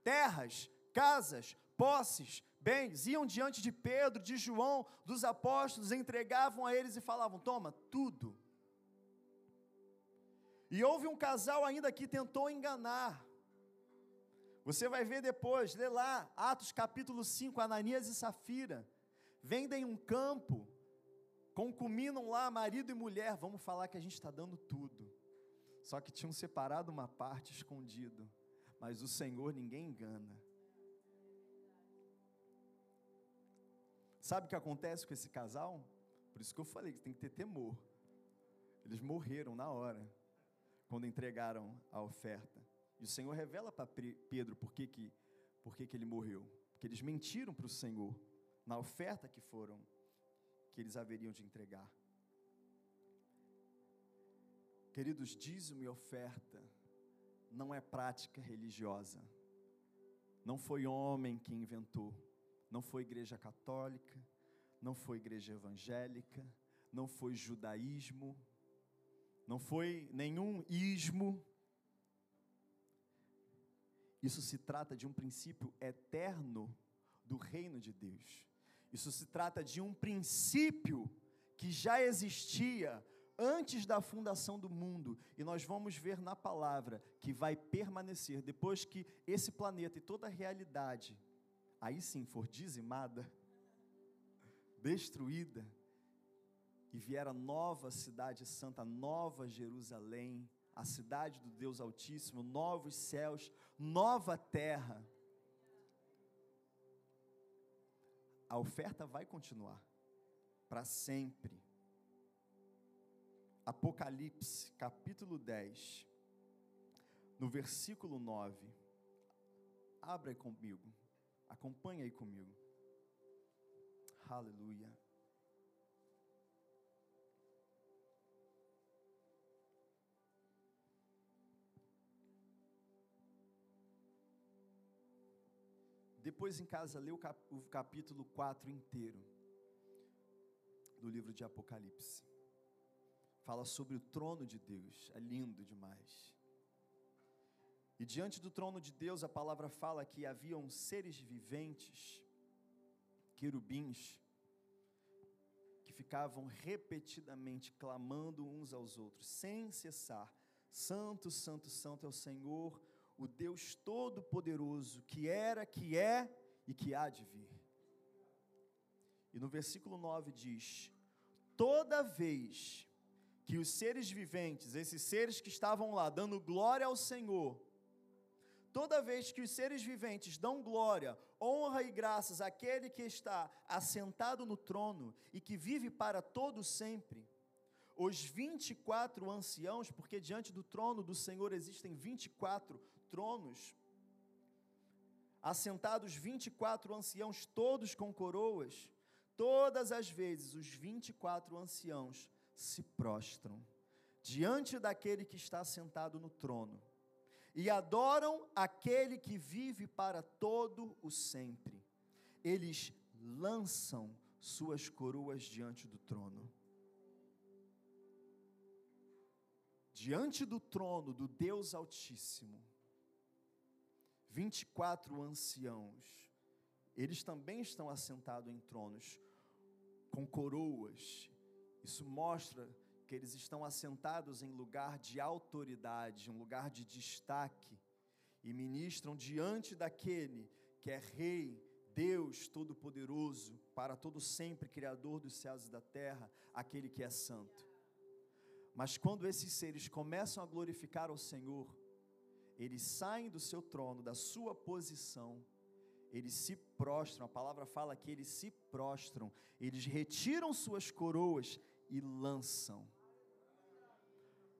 terras, casas, posses, bens, iam diante de Pedro, de João, dos apóstolos, entregavam a eles e falavam: Toma, tudo. E houve um casal ainda que tentou enganar, Você vai ver depois, lê lá, Atos capítulo 5, Ananias e Safira. Vendem um campo, concuminam lá marido e mulher. Vamos falar que a gente está dando tudo. Só que tinham separado uma parte escondido. Mas o Senhor ninguém engana. Sabe o que acontece com esse casal? Por isso que eu falei que tem que ter temor. Eles morreram na hora, quando entregaram a oferta. E o Senhor revela para Pedro por que, que, por que, que ele morreu. Porque eles mentiram para o Senhor na oferta que foram, que eles haveriam de entregar. Queridos, dízimo e oferta não é prática religiosa. Não foi homem que inventou, não foi igreja católica, não foi igreja evangélica, não foi judaísmo, não foi nenhum ismo, isso se trata de um princípio eterno do reino de Deus. Isso se trata de um princípio que já existia antes da fundação do mundo, e nós vamos ver na palavra que vai permanecer depois que esse planeta e toda a realidade aí sim for dizimada, destruída, e vier a nova cidade santa, nova Jerusalém, a cidade do Deus Altíssimo, novos céus, nova terra. A oferta vai continuar para sempre. Apocalipse, capítulo 10, no versículo 9. Abra comigo, acompanha aí comigo. Aleluia. Depois em casa, lê o, cap, o capítulo 4 inteiro do livro de Apocalipse. Fala sobre o trono de Deus, é lindo demais. E diante do trono de Deus, a palavra fala que haviam seres viventes, querubins, que ficavam repetidamente clamando uns aos outros, sem cessar: Santo, Santo, Santo é o Senhor, o Deus Todo-Poderoso, que era, que é e que há de vir. E no versículo 9 diz: Toda vez que os seres viventes, esses seres que estavam lá dando glória ao Senhor, toda vez que os seres viventes dão glória, honra e graças àquele que está assentado no trono e que vive para todo sempre, os 24 anciãos, porque diante do trono do Senhor existem 24 tronos, assentados 24 anciãos, todos com coroas, todas as vezes os 24 anciãos se prostram diante daquele que está sentado no trono e adoram aquele que vive para todo o sempre. Eles lançam suas coroas diante do trono. diante do trono do Deus Altíssimo, 24 anciãos, eles também estão assentados em tronos, com coroas. Isso mostra que eles estão assentados em lugar de autoridade, um lugar de destaque, e ministram diante daquele que é Rei, Deus Todo-Poderoso, para todo sempre, Criador dos céus e da terra, aquele que é santo. Mas quando esses seres começam a glorificar ao Senhor, eles saem do seu trono, da sua posição, eles se prostram, a palavra fala que eles se prostram, eles retiram suas coroas e lançam.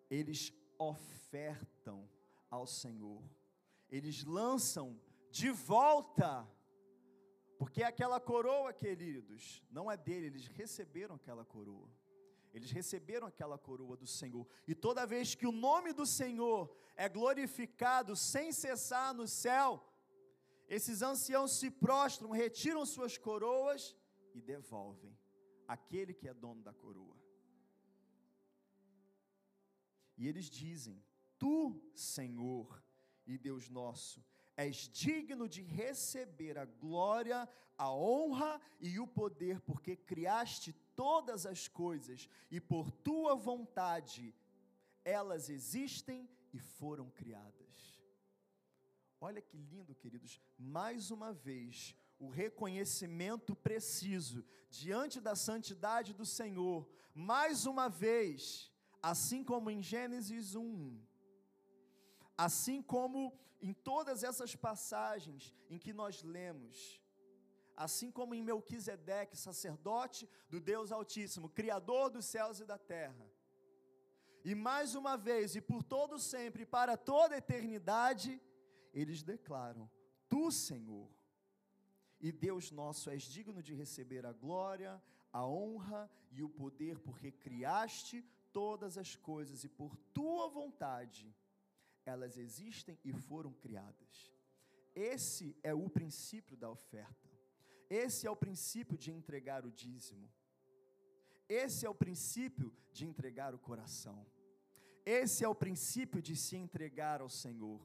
Eles ofertam ao Senhor. Eles lançam de volta, porque aquela coroa, queridos, não é dele, eles receberam aquela coroa. Eles receberam aquela coroa do Senhor. E toda vez que o nome do Senhor é glorificado sem cessar no céu, esses anciãos se prostram, retiram suas coroas e devolvem aquele que é dono da coroa. E eles dizem: Tu, Senhor e Deus nosso, és digno de receber a glória, a honra e o poder, porque criaste todas as coisas e por tua vontade elas existem e foram criadas. Olha que lindo, queridos. Mais uma vez, o reconhecimento preciso diante da santidade do Senhor. Mais uma vez, assim como em Gênesis 1, assim como em todas essas passagens em que nós lemos, assim como em Melquisedeque, sacerdote do Deus Altíssimo, Criador dos céus e da terra. E mais uma vez, e por todo sempre, para toda eternidade, eles declaram: Tu, Senhor, e Deus nosso, és digno de receber a glória, a honra e o poder, porque criaste todas as coisas e por tua vontade elas existem e foram criadas. Esse é o princípio da oferta. Esse é o princípio de entregar o dízimo. Esse é o princípio de entregar o coração. Esse é o princípio de se entregar ao Senhor.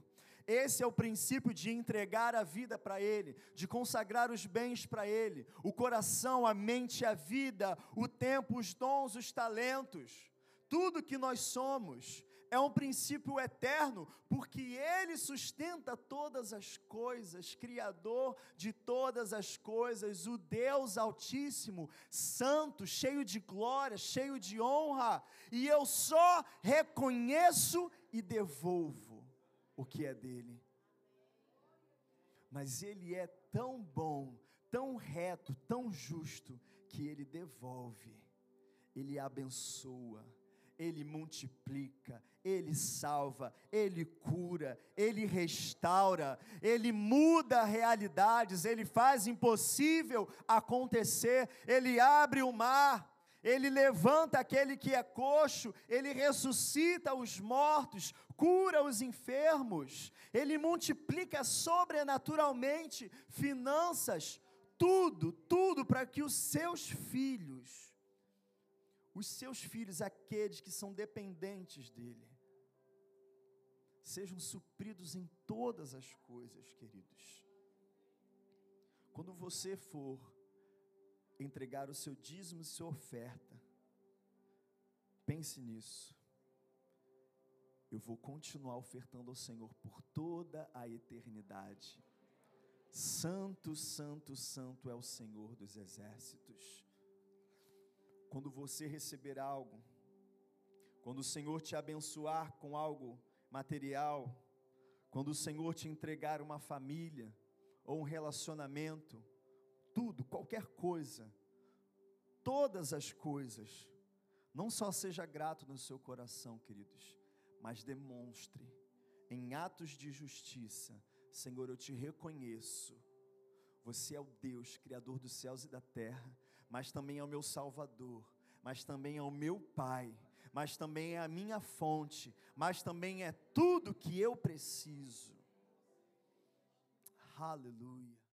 Esse é o princípio de entregar a vida para Ele, de consagrar os bens para Ele, o coração, a mente, a vida, o tempo, os dons, os talentos, tudo que nós somos. É um princípio eterno, porque Ele sustenta todas as coisas, Criador de todas as coisas, o Deus Altíssimo, Santo, cheio de glória, cheio de honra, e eu só reconheço e devolvo o que é dele. Mas ele é tão bom, tão reto, tão justo, que ele devolve, ele abençoa, ele multiplica, ele salva, ele cura, ele restaura, ele muda realidades, ele faz impossível acontecer, ele abre o mar ele levanta aquele que é coxo, ele ressuscita os mortos, cura os enfermos, ele multiplica sobrenaturalmente finanças, tudo, tudo para que os seus filhos, os seus filhos, aqueles que são dependentes dele, sejam supridos em todas as coisas, queridos. Quando você for entregar o seu dízimo e sua oferta, pense nisso. Eu vou continuar ofertando ao Senhor por toda a eternidade. Santo, santo, santo é o Senhor dos exércitos. Quando você receber algo, quando o Senhor te abençoar com algo material, quando o Senhor te entregar uma família ou um relacionamento, tudo, qualquer coisa, todas as coisas, não só seja grato no seu coração, queridos, mas demonstre em atos de justiça: Senhor, eu te reconheço. Você é o Deus, Criador dos céus e da terra, mas também é o meu Salvador, mas também é o meu Pai, mas também é a minha fonte, mas também é tudo que eu preciso. Aleluia.